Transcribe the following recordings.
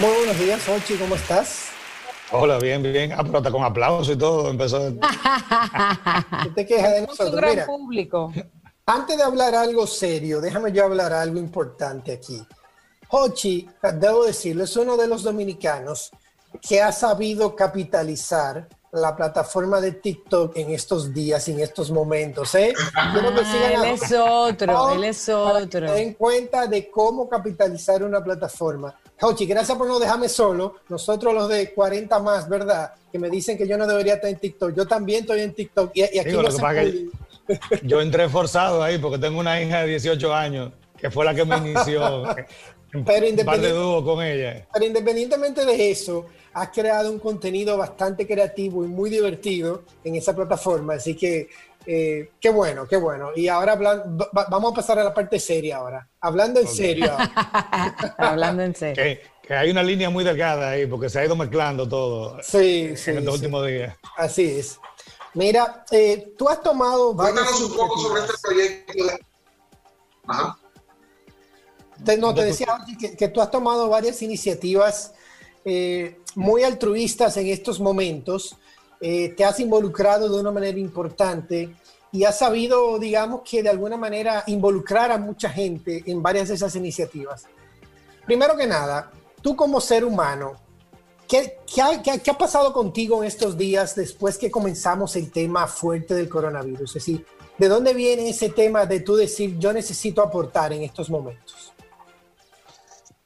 Muy buenos días, Ochi, ¿cómo estás? Hola, bien, bien. Ah, pero hasta con aplausos y todo empezó. ¿Qué te quejas de nosotros? un gran Mira, público. antes de hablar algo serio, déjame yo hablar algo importante aquí. Hochi, debo decirlo, es uno de los dominicanos que ha sabido capitalizar la plataforma de TikTok en estos días, en estos momentos. ¿eh? Quiero que sigan Ah, él a- es otro, él es otro. den cuenta de cómo capitalizar una plataforma. Hochi, gracias por no dejarme solo. Nosotros los de 40 más, ¿verdad? Que me dicen que yo no debería estar en TikTok. Yo también estoy en TikTok y, y aquí Digo, lo que. Yo entré forzado ahí porque tengo una hija de 18 años que fue la que me inició Pero un par de con ella. Pero independientemente de eso, has creado un contenido bastante creativo y muy divertido en esa plataforma. Así que, eh, qué bueno, qué bueno. Y ahora hablan- va- va- vamos a pasar a la parte seria ahora. Hablando en serio. Hablando en serio. Que, que hay una línea muy delgada ahí porque se ha ido mezclando todo Sí, sí. en estos sí. últimos días. Así es. Mira, eh, tú has tomado varias Cuéntanos un poco sobre este iniciativas. proyecto. de- Ajá. Te- no, te decía que, que tú has tomado varias iniciativas eh, muy altruistas en estos momentos. Eh, te has involucrado de una manera importante y has sabido, digamos que de alguna manera involucrar a mucha gente en varias de esas iniciativas. Primero que nada, tú como ser humano, ¿qué, ha, ha- qué ha pasado contigo en estos días después que comenzamos el tema fuerte del coronavirus? Es decir, ¿de dónde viene ese tema de tú decir yo necesito aportar en estos momentos?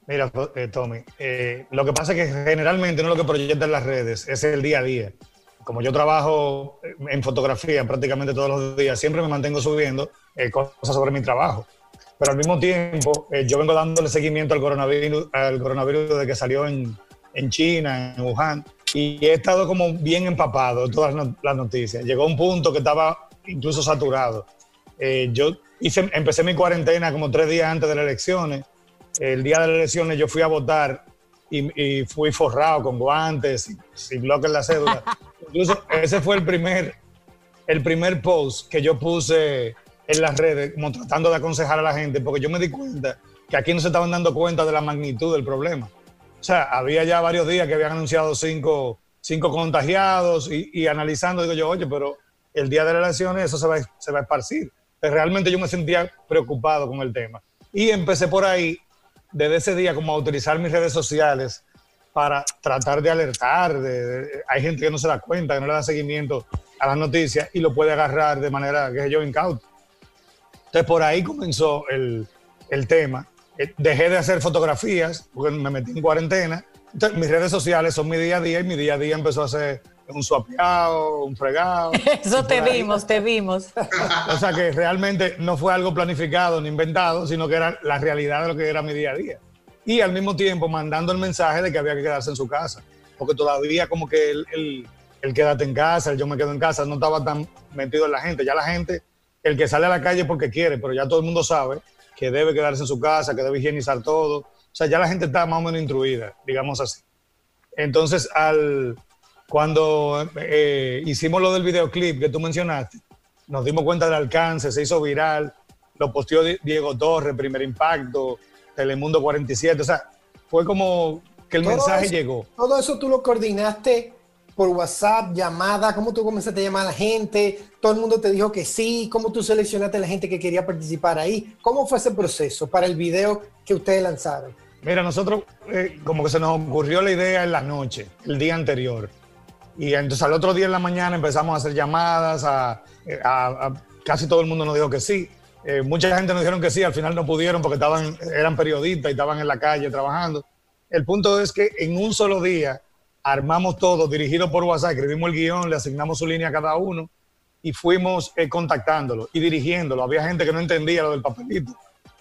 Mira, eh, Tommy, eh, lo que pasa es que generalmente no lo que proyectan las redes es el día a día. Como yo trabajo en fotografía prácticamente todos los días, siempre me mantengo subiendo eh, cosas sobre mi trabajo. Pero al mismo tiempo, eh, yo vengo dándole seguimiento al coronavirus, al coronavirus desde que salió en, China, en Wuhan, y he estado como bien empapado de todas las noticias. Llegó un punto que estaba incluso saturado. Eh, yo hice, empecé mi cuarentena como tres días antes de las elecciones. El día de las elecciones yo fui a votar y, y fui forrado con guantes, sin, bloque en la cédula. Incluso ese fue el primer, el primer post que yo puse en las redes, como tratando de aconsejar a la gente, porque yo me di cuenta que aquí no se estaban dando cuenta de la magnitud del problema. O sea, había ya varios días que habían anunciado cinco, cinco contagiados y, y analizando, digo yo, oye, pero el día de las elecciones eso se va, a- se va a esparcir. Realmente yo me sentía preocupado con el tema. Y empecé por ahí, desde ese día, como a utilizar mis redes sociales para tratar de alertar. de- de- hay gente que no se da cuenta, que no le da seguimiento a las noticias y lo puede agarrar de manera, que sé yo, incauta. Entonces, por ahí comenzó el, el tema. Eh, Dejé de hacer fotografías porque me metí en cuarentena. Entonces, mis redes sociales son mi día a día y mi día a día empezó a ser un suapeado, un fregado. Eso te ahí- vimos, te vimos. O sea que realmente no fue algo planificado ni inventado, sino que era la realidad de lo que era mi día a día. Y al mismo tiempo mandando el mensaje de que había que quedarse en su casa. Porque todavía como que el, el, el quédate en casa, el yo me quedo en casa, no estaba tan metido en la gente. Ya la gente, el que sale a la calle porque quiere, pero ya todo el mundo sabe que debe quedarse en su casa, que debe higienizar todo. O sea, ya la gente está más o menos instruida, digamos así. Entonces, al, cuando eh, hicimos lo del videoclip que tú mencionaste, nos dimos cuenta del alcance, se hizo viral, lo posteó Di- Diego Torres, Primer Impacto, Telemundo 47, o sea, fue como que el Todo mensaje eso- llegó. Todo eso tú lo coordinaste por WhatsApp, llamada, cómo tú comenzaste a llamar a la gente, todo el mundo te dijo que sí, cómo tú seleccionaste a la gente que quería participar ahí, cómo fue ese proceso para el video que ustedes lanzaron. Mira, nosotros eh, como que se nos ocurrió la idea en la noche, el día anterior. Y entonces al otro día en la mañana empezamos a hacer llamadas, a, casi todo el mundo nos dijo que sí. Eh, mucha gente nos dijeron que sí, al final no pudieron porque estaban, eran periodistas y estaban en la calle trabajando. El punto es que en un solo día armamos todo, dirigido por WhatsApp, escribimos el guion, le asignamos su línea a cada uno y fuimos eh, contactándolo y dirigiéndolo. Había gente que no entendía lo del papelito.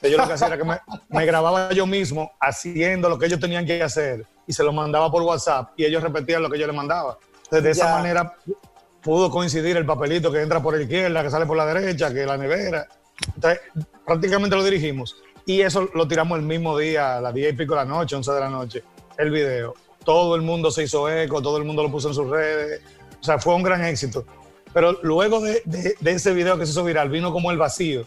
Yo lo que hacía era que me, me grababa yo mismo haciendo lo que ellos tenían que hacer y se lo mandaba por WhatsApp y ellos repetían lo que yo les mandaba. Entonces, de esa Ya. manera pudo coincidir el papelito que entra por la izquierda, que sale por la derecha, que la nevera. Entonces, prácticamente lo dirigimos. Y eso lo tiramos el mismo día, a las 10 y pico de la noche, 11 de la noche, el video. Todo el mundo se hizo eco, todo el mundo lo puso en sus redes. O sea, fue un gran éxito. Pero luego de, de- de ese video que se hizo viral, vino como el vacío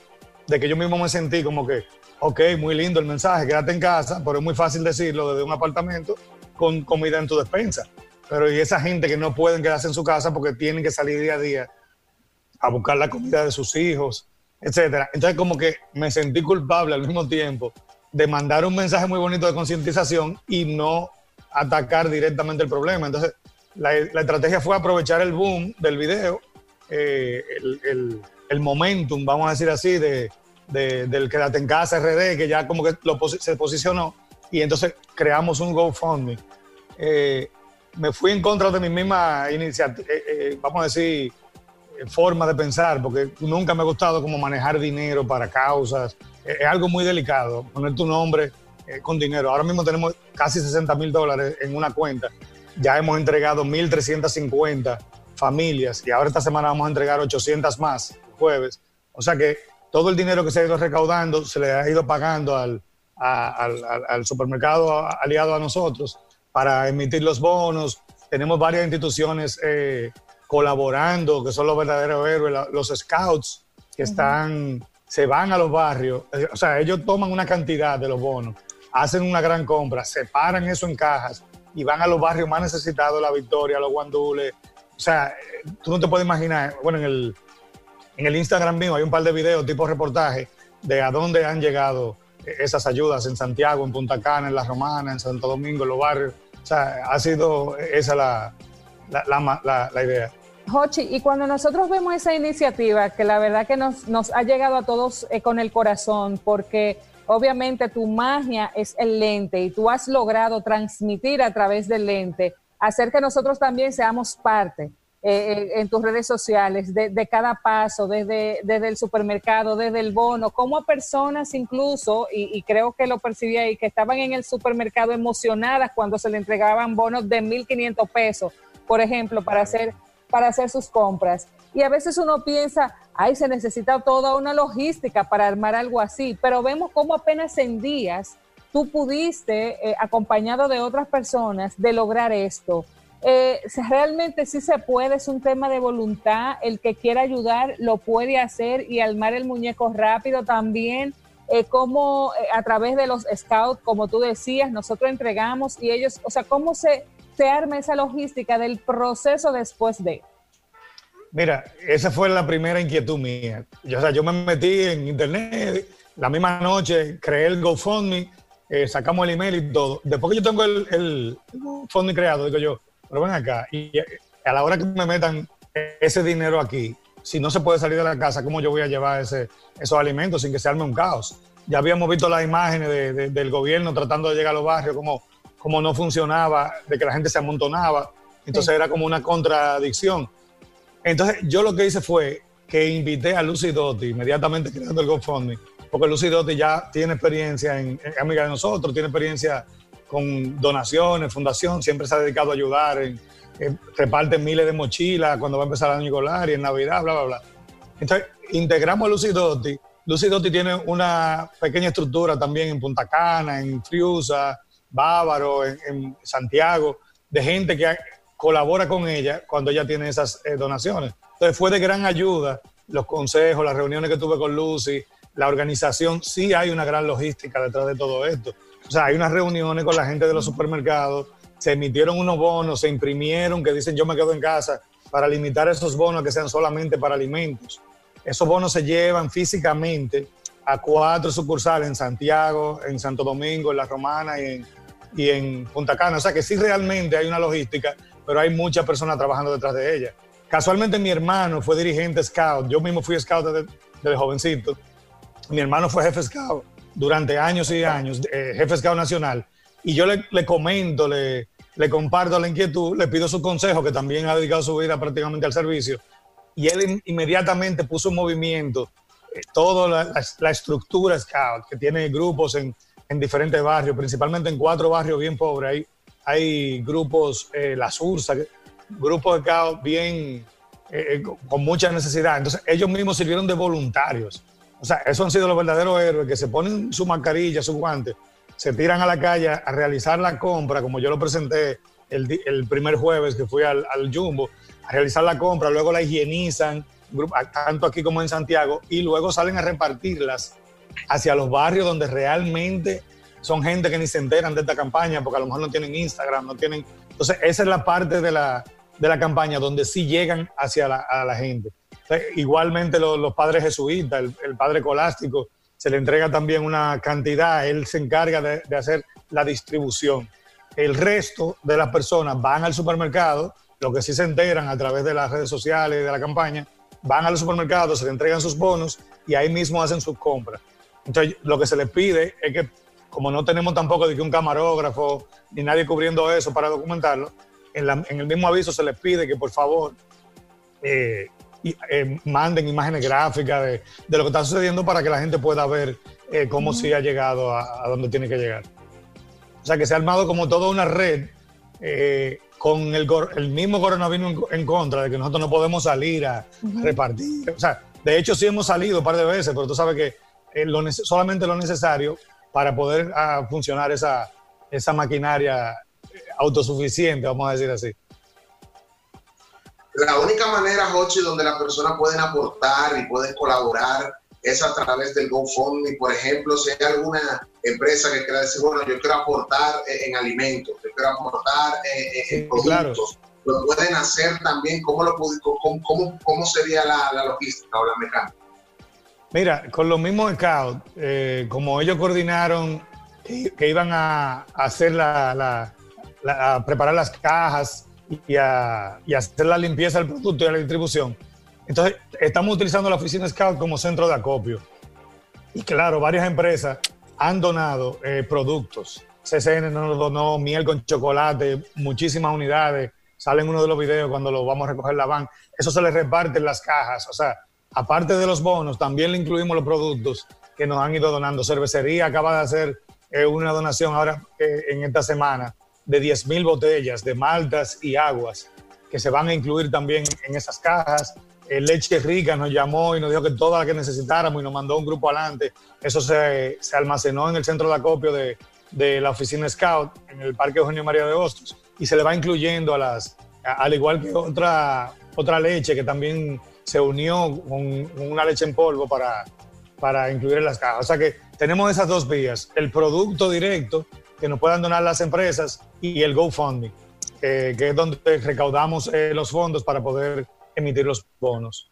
de que yo mismo me sentí como que, ok, muy lindo el mensaje, quédate en casa, pero es muy fácil decirlo desde un apartamento con comida en tu despensa. Pero y esa gente que no pueden quedarse en su casa porque tienen que salir día a día a buscar la comida de sus hijos, etcétera. Entonces como que me sentí culpable al mismo tiempo de mandar un mensaje muy bonito de concientización y no atacar directamente el problema. Entonces la, estrategia fue aprovechar el boom del video, eh, el, momentum, vamos a decir así, de, del Quédate en Casa RD, que ya como que se posicionó, y entonces creamos un GoFundMe. Eh, me fui en contra de mi misma iniciativa, eh, vamos a decir, forma de pensar, porque nunca me ha gustado como manejar dinero para causas. Es algo muy delicado, poner tu nombre con dinero. Ahora mismo tenemos casi 60 mil dólares en una cuenta ya hemos entregado 1.350 familias y ahora esta semana vamos a entregar 800 más jueves. O sea que todo el dinero que se ha ido recaudando se le ha ido pagando al, al, supermercado aliado a nosotros para emitir los bonos. Tenemos varias instituciones eh, colaborando, que son los verdaderos héroes, los scouts que están, se van a los barrios. Eh, o sea, ellos toman una cantidad de los bonos, hacen una gran compra, separan eso en cajas y van a los barrios más necesitados, La Victoria, los Guandules. O sea, tú no te puedes imaginar, bueno, en el, en el Instagram mío hay un par de videos tipo reportaje de a dónde han llegado esas ayudas en Santiago, en Punta Cana, en La Romana, en Santo Domingo, en los barrios. O sea, ha sido esa la, la, la, idea. Jochi, y cuando nosotros vemos esa iniciativa, que la verdad que nos, nos ha llegado a todos eh, con el corazón, porque obviamente tu magia es el lente y tú has logrado transmitir a través del lente, hacer que nosotros también seamos parte eh, eh, en tus redes sociales de, cada paso, desde, desde, el supermercado, desde el bono, como a personas incluso, y, creo que lo percibí ahí, que estaban en el supermercado emocionadas cuando se le entregaban bonos de 1.500 pesos, por ejemplo, para hacer, para hacer sus compras. Y a veces uno piensa, ay, se necesita toda una logística para armar algo así, pero vemos cómo apenas en días tú pudiste, eh, acompañado de otras personas, de lograr esto. Eh, realmente sí se puede, es un tema de voluntad, el que quiera ayudar lo puede hacer y armar el muñeco rápido también, eh, como a través de los scouts, como tú decías, nosotros entregamos y ellos, o sea, cómo se, se arma esa logística del proceso después de... Mira, esa fue la primera inquietud mía. Yo, o sea, yo me metí en internet, la misma noche creé el GoFundMe, eh, sacamos el email y todo. Después que yo tengo el, el GoFundMe creado, digo yo, pero ven acá, y a la hora que me metan ese dinero aquí, si no se puede salir de la casa, ¿cómo yo voy a llevar ese, esos alimentos sin que se arme un caos? Ya habíamos visto las imágenes del gobierno tratando de llegar a los barrios, como cómo no funcionaba, de que la gente se amontonaba. Entonces era como una contradicción. Entonces, yo lo que hice fue que invité a Lucy Dotti, inmediatamente creando el GoFundMe, porque Lucy Dotti ya tiene experiencia en, amiga de nosotros, tiene experiencia con donaciones, fundación, siempre se ha dedicado a ayudar, en, reparte miles de mochilas cuando va a empezar el año escolar y en Navidad, bla, bla, bla. Entonces, integramos a Lucy Dotti. Lucy Dotti tiene una pequeña estructura también en Punta Cana, en Friusa, Bávaro, en, en Santiago, de gente que colabora con ella cuando ella tiene esas eh, donaciones. Entonces fue de gran ayuda los consejos, las reuniones que tuve con Lucy, la organización, sí hay una gran logística detrás de todo esto. O sea, hay unas reuniones con la gente de los supermercados, se emitieron unos bonos, se imprimieron que dicen yo me quedo en casa para limitar esos bonos que sean solamente para alimentos. Esos bonos se llevan físicamente a cuatro sucursales en Santiago, en Santo Domingo, en La Romana y en, y en Punta Cana. O sea que sí realmente hay una logística pero hay muchas personas trabajando detrás de ella. Casualmente mi hermano fue dirigente scout, yo mismo fui scout desde, jovencito. Mi hermano fue jefe scout durante años y años, eh, jefe scout nacional. Y yo le, comento, le, le comparto la inquietud, le pido su consejo, que también ha dedicado su vida prácticamente al servicio. Y él inmediatamente puso en movimiento eh, toda la, estructura scout, que tiene grupos en, en diferentes barrios, principalmente en cuatro barrios bien pobres. Hay hay grupos, eh, la SURSA, grupos de caos bien, eh, eh, con mucha necesidad. Entonces, ellos mismos sirvieron de voluntarios. O sea, esos han sido los verdaderos héroes que se ponen su mascarilla, su guante, se tiran a la calle a realizar la compra, como yo lo presenté el, el primer jueves que fui al, al, Jumbo, a realizar la compra, luego la higienizan, tanto aquí como en Santiago, y luego salen a repartirlas hacia los barrios donde realmente son gente que ni se enteran de esta campaña porque a lo mejor no tienen Instagram, no tienen... Entonces, esa es la parte de la, de la campaña donde sí llegan hacia la, a la gente. Igualmente los, padres jesuitas, el, padre colástico, se le entrega también una cantidad, él se encarga de, hacer la distribución. El resto de las personas van al supermercado, lo que sí se enteran a través de las redes sociales, de la campaña, van al supermercado, se le entregan sus bonos y ahí mismo hacen sus compras. Entonces, lo que se les pide es que, como no tenemos tampoco de que un camarógrafo ni nadie cubriendo eso para documentarlo, en, el mismo aviso se les pide que por favor eh, eh, manden imágenes gráficas de, lo que está sucediendo para que la gente pueda ver eh, cómo sí ha llegado a, donde tiene que llegar. O sea, que se ha armado como toda una red con el, el, mismo coronavirus en, contra, de que nosotros no podemos salir a repartir. O sea, de hecho sí hemos salido un par de veces, pero tú sabes que eh, solamente lo necesario para poder ah, funcionar esa, esa maquinaria eh, autosuficiente, vamos a decir así. La única manera, Jochi, donde las personas pueden aportar y pueden colaborar es a través del GoFundMe, por ejemplo, si hay alguna empresa que quiera decir, bueno, yo quiero aportar en alimentos, yo quiero aportar en, productos, lo pueden hacer también, ¿cómo, lo, cómo, cómo, cómo sería la, la logística o la mecánica? Mira, con los mismos scouts, eh, como ellos coordinaron que, iban a, hacer la, a preparar las cajas y a, hacer la limpieza del producto y la distribución. Entonces, estamos utilizando la oficina Scout como centro de acopio. Y claro, varias empresas han donado eh, productos. CCN nos donó miel con chocolate, muchísimas unidades. Salen uno de los videos cuando lo vamos a recoger la van. Eso se les reparte en las cajas. O sea, aparte de los bonos, también le incluimos los productos que nos han ido donando. Cervecería acaba de hacer eh, una donación ahora eh, en esta semana de 10.000 botellas de maltas y aguas que se van a incluir también en esas cajas. El Leche Rica nos llamó y nos dijo que toda la que necesitáramos y nos mandó un grupo adelante. Eso se, se almacenó en el centro de acopio de, de, la oficina Scout en el Parque Eugenio María de Hostos y se le va incluyendo a las, al igual que otra, otra leche que también se unió con una leche en polvo para, para incluir en las cajas. O sea que tenemos esas dos vías, el producto directo que nos puedan donar las empresas y el GoFundMe, que es donde recaudamos eh, los fondos para poder emitir los bonos.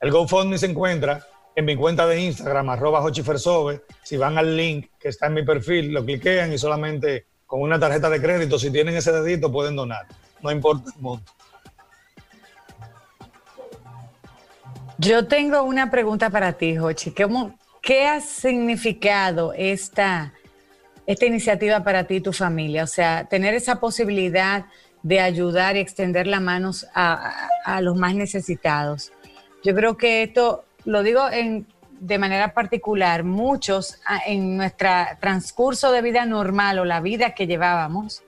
El GoFundMe se encuentra en mi cuenta de Instagram, arroba Hochifersove. Si van al link que está en mi perfil, lo cliquean y solamente con una tarjeta de crédito, si tienen ese dedito, pueden donar. No importa el monto. Yo tengo una pregunta para ti, Jochi. ¿Qué ha significado esta, esta iniciativa para ti y tu familia? O sea, tener esa posibilidad de ayudar y extender las manos a, los más necesitados. Yo creo que esto, lo digo en, de manera particular, muchos ah, en nuestro transcurso de vida normal o la vida que llevábamos,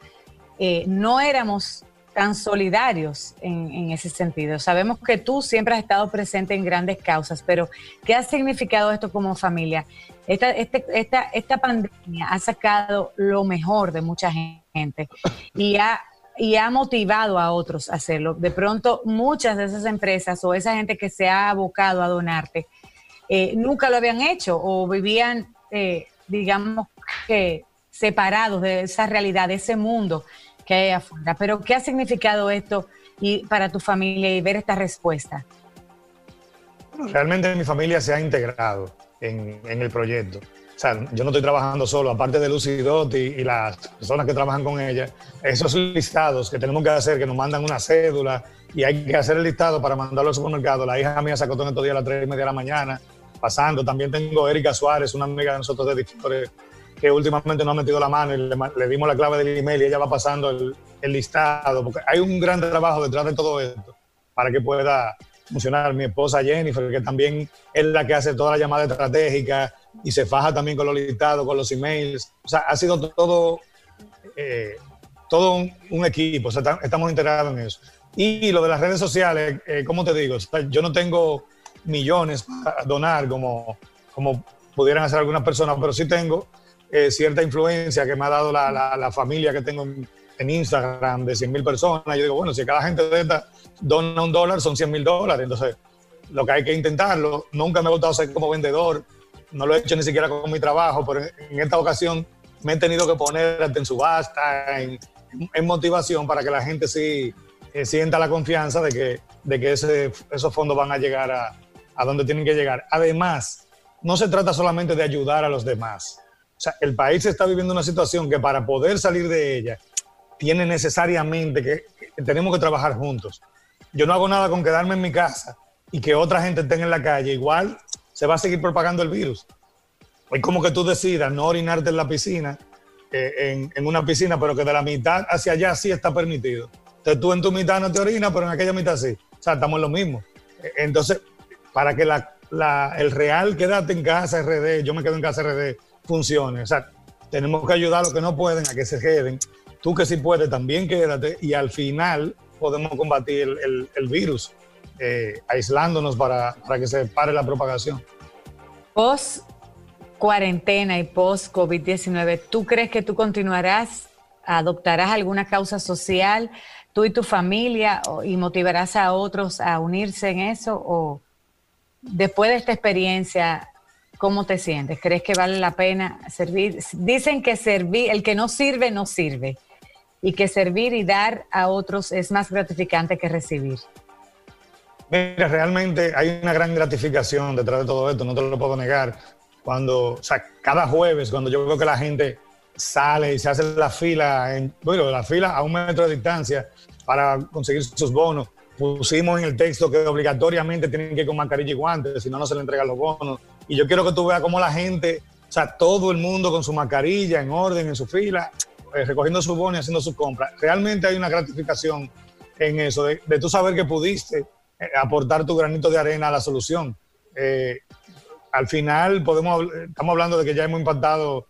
eh, no éramos tan solidarios en, ese sentido. Sabemos que tú siempre has estado presente en grandes causas, pero ¿qué ha significado esto como familia? Esta, este, pandemia ha sacado lo mejor de mucha gente y ha, y ha motivado a otros a hacerlo. De pronto, muchas de esas empresas o esa gente que se ha abocado a donarte eh, nunca lo habían hecho o vivían, eh, digamos que separados de esa realidad, de ese mundo que hay afuera. Pero, ¿qué ha significado esto y para tu familia y ver esta respuesta? Realmente mi familia se ha integrado en, el proyecto. O sea, yo no estoy trabajando solo, aparte de Lucy Dotti y, las personas que trabajan con ella, esos listados que tenemos que hacer, que nos mandan una cédula y hay que hacer el listado para mandarlo al supermercado. La hija mía sacó todo estos días a las 3 y media de la mañana, pasando. También tengo Erika Suárez, una amiga de nosotros de Dictores, que últimamente no ha metido la mano y le, dimos la clave del email y ella va pasando el, listado, porque hay un gran trabajo detrás de todo esto para que pueda funcionar. Mi esposa Jennifer, que también es la que hace toda la llamada estratégica y se faja también con los listados, con los emails. O sea, ha sido todo, eh, todo un, equipo, o sea, estamos integrados en eso. Y lo de las redes sociales, eh, ¿cómo te digo? yo no tengo millones para donar como, como pudieran hacer algunas personas, pero sí tengo eh, cierta influencia que me ha dado la, familia que tengo en, Instagram de 100 mil personas. Yo digo, bueno, si cada gente dona un dólar, son 100 mil dólares. Entonces, lo que hay que intentarlo. Nunca me ha gustado ser como vendedor, no lo he hecho ni siquiera con mi trabajo, pero en esta ocasión me he tenido que poner en subasta, en, en motivación para que la gente sí eh, sienta la confianza de que, de que ese, esos fondos van a llegar a donde tienen que llegar. Además, no se trata solamente de ayudar a los demás. Sea, el país está viviendo una situación que para poder salir de ella tiene necesariamente que, tenemos que trabajar juntos. Yo no hago nada con quedarme en mi casa y que otra gente esté en la calle. Igual se va a seguir propagando el virus. Es como que tú decidas no orinarte en la piscina, eh, en, una piscina, pero que de la mitad hacia allá sí está permitido. Entonces tú en tu mitad no te orinas, pero en aquella mitad sí. O sea, estamos en lo mismo. Eh, entonces, para que la, el real quédate en casa RD, yo me quedo en casa RD, funcione. O sea, tenemos que ayudar a los que no pueden a que se queden. Tú que sí puedes, también quédate y al final podemos combatir el, virus, eh, aislándonos para, para que se pare la propagación. Post cuarentena y post COVID-19, ¿tú crees que tú continuarás, adoptarás alguna causa social, tú y tu familia, y motivarás a otros a unirse en eso? ¿O después de esta experiencia, cómo te sientes? ¿Crees que vale la pena servir? Dicen que servir, el que no sirve, no sirve. Y que servir y dar a otros es más gratificante que recibir. Mira, realmente hay una gran gratificación detrás de todo esto, no te lo puedo negar cuando, o sea, cada jueves, cuando yo veo que la gente sale y se hace la fila, en, bueno, la fila a un metro de distancia para conseguir sus bonos, pusimos en el texto que obligatoriamente tienen que ir con mascarilla y guantes, si no, no se le entregan los bonos. Y yo quiero que tú veas cómo la gente, o sea, todo el mundo con su mascarilla, en orden, en su fila, eh, recogiendo su bono y haciendo su compra. Realmente hay una gratificación en eso, de, de tú saber que pudiste eh, aportar tu granito de arena a la solución. Eh, al final podemos, estamos hablando de que ya hemos impactado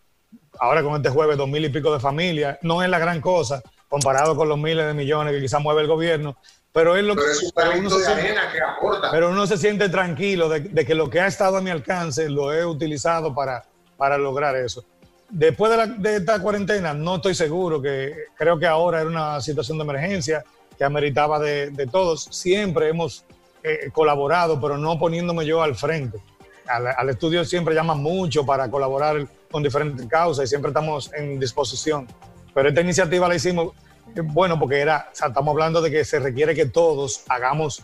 ahora con este jueves dos mil y pico de familias. No es la gran cosa comparado con los miles de millones que quizás mueve el gobierno, pero es lo pero es un pero uno, se siente, que aporta. pero uno se siente tranquilo de, de, que lo que ha estado a mi alcance lo he utilizado para, para lograr eso. Después de, la, de esta cuarentena, no estoy seguro, que creo que ahora era una situación de emergencia que ameritaba de, de todos. Siempre hemos eh, colaborado, pero no poniéndome yo al frente al, al, estudio siempre llaman mucho para colaborar con diferentes causas y siempre estamos en disposición. Pero esta iniciativa la hicimos, bueno, porque era, o sea, estamos hablando de que se requiere que todos hagamos,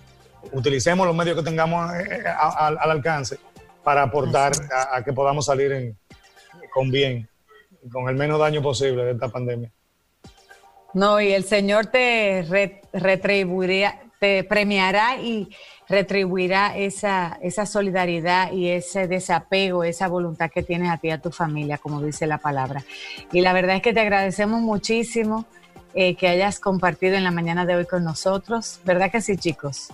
utilicemos los medios que tengamos eh, a, a, al alcance para aportar a, a que podamos salir en, con bien, con el menos daño posible de esta pandemia. No, y el Señor te re, retribuirá, te premiará y retribuirá esa, esa solidaridad y ese desapego, esa voluntad que tienes a ti y a tu familia, como dice la palabra. Y la verdad es que te agradecemos muchísimo eh, que hayas compartido en la mañana de hoy con nosotros. ¿Verdad que sí, chicos?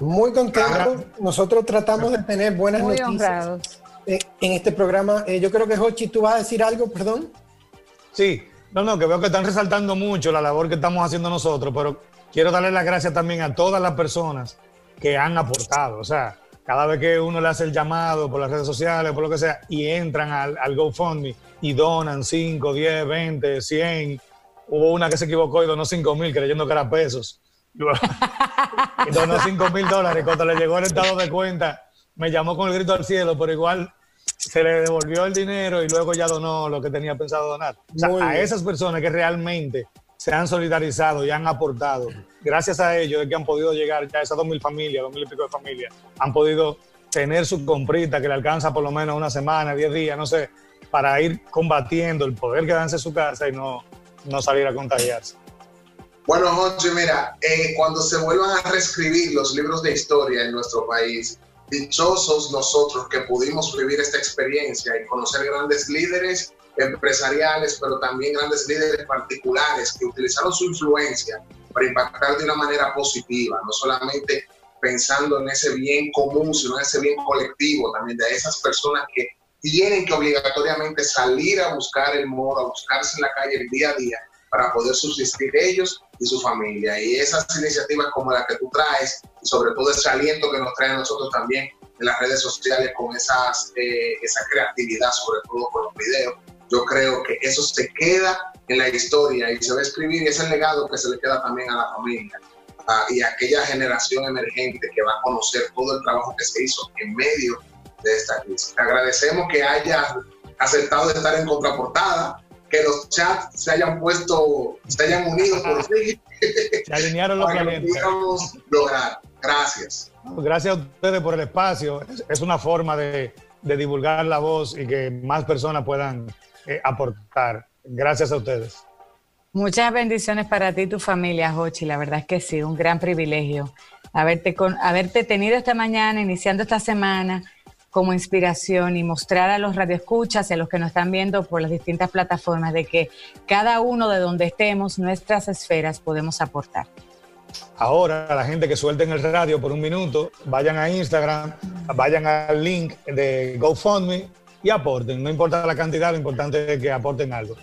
Muy contentos. Nosotros tratamos de tener buenas Muy noticias honrados. eh, en este programa. Eh, yo creo que, Jochi, tú vas a decir algo, perdón. Sí, no, no, que veo que están resaltando mucho la labor que estamos haciendo nosotros, pero quiero darle las gracias también a todas las personas que han aportado. O sea, cada vez que uno le hace el llamado por las redes sociales, por lo que sea, y entran al, al GoFundMe y donan 5, 10, 20, 100. Hubo una que se equivocó y donó 5 mil creyendo que era pesos. y donó 5 mil dólares. Cuando le llegó el estado de cuenta, me llamó con el grito al cielo, pero igual se le devolvió el dinero y luego ya donó lo que tenía pensado donar. O sea, a esas personas que realmente se han solidarizado y han aportado. Gracias a ellos es que han podido llegar ya a esas dos mil familias, dos mil y pico de familias, han podido tener su comprita que le alcanza por lo menos una semana, diez días, no sé, para ir combatiendo el poder quedarse en su casa y no, no salir a contagiarse. Bueno, Jorge, mira, eh, cuando se vuelvan a reescribir los libros de historia en nuestro país, dichosos nosotros que pudimos vivir esta experiencia y conocer grandes líderes empresariales, pero también grandes líderes particulares que utilizaron su influencia para impactar de una manera positiva, no solamente pensando en ese bien común, sino en ese bien colectivo también de esas personas que tienen que obligatoriamente salir a buscar el modo, a buscarse en la calle el día a día para poder subsistir ellos y su familia. Y esas iniciativas como la que tú traes, y sobre todo ese aliento que nos trae a nosotros también en las redes sociales con esas, eh, esa creatividad, sobre todo con los videos, yo creo que eso se queda en la historia y se va a escribir y es el legado que se le queda también a la familia y a aquella generación emergente que va a conocer todo el trabajo que se hizo en medio de esta crisis. Te agradecemos que hayas aceptado de estar en contraportada, que los chats se hayan puesto, se hayan unido por fin. Se alinearon los planetas. lograr. Gracias. Gracias a ustedes por el espacio. Es una forma de, de divulgar la voz y que más personas puedan eh, aportar. Gracias a ustedes. Muchas bendiciones para ti y tu familia, Jochi. La verdad es que sí, un gran privilegio haberte, con, haberte tenido esta mañana, iniciando esta semana como inspiración y mostrar a los radioescuchas y a los que nos están viendo por las distintas plataformas de que cada uno de donde estemos, nuestras esferas podemos aportar. Ahora, la gente que suelten el radio por un minuto, vayan a Instagram, vayan al link de GoFundMe y aporten. No importa la cantidad, lo importante es que aporten algo.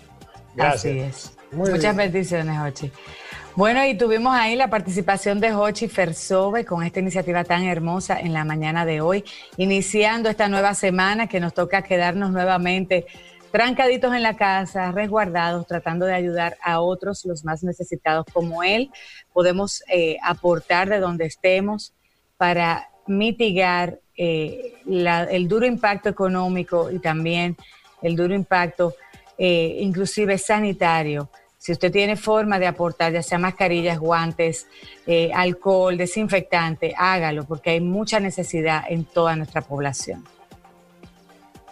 Gracias. Muchas bendiciones, Ochi. Bueno, y tuvimos ahí la participación de Hochi Fersove con esta iniciativa tan hermosa en la mañana de hoy, iniciando esta nueva semana que nos toca quedarnos nuevamente trancaditos en la casa, resguardados, tratando de ayudar a otros, los más necesitados como él. Podemos eh, aportar de donde estemos para mitigar eh, el duro impacto económico y también el duro impacto eh, inclusive sanitario si usted tiene forma de aportar, ya sea mascarillas, guantes, eh, alcohol, desinfectante, hágalo, porque hay mucha necesidad en toda nuestra población.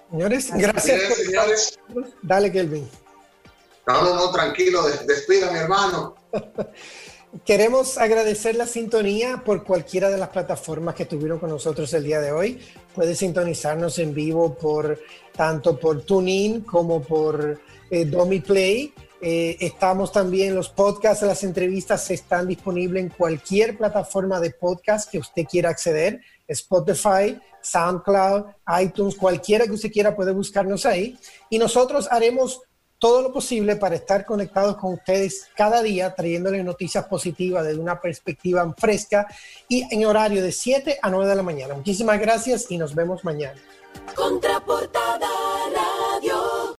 Señores, gracias. señores. Dale, Kelvin. No, no, no, tranquilo, despida, mi hermano. Queremos agradecer la sintonía por cualquiera de las plataformas que estuvieron con nosotros el día de hoy. Puede sintonizarnos en vivo por tanto por TuneIn como por eh, Domi Play. Eh, estamos también, los podcasts, las entrevistas están disponibles en cualquier plataforma de podcast que usted quiera acceder. Spotify, SoundCloud, iTunes, cualquiera que usted quiera puede buscarnos ahí. Y nosotros haremos todo lo posible para estar conectados con ustedes cada día, trayéndoles noticias positivas desde una perspectiva fresca y en horario de 7 a 9 de la mañana. Muchísimas gracias y nos vemos mañana. Contraporta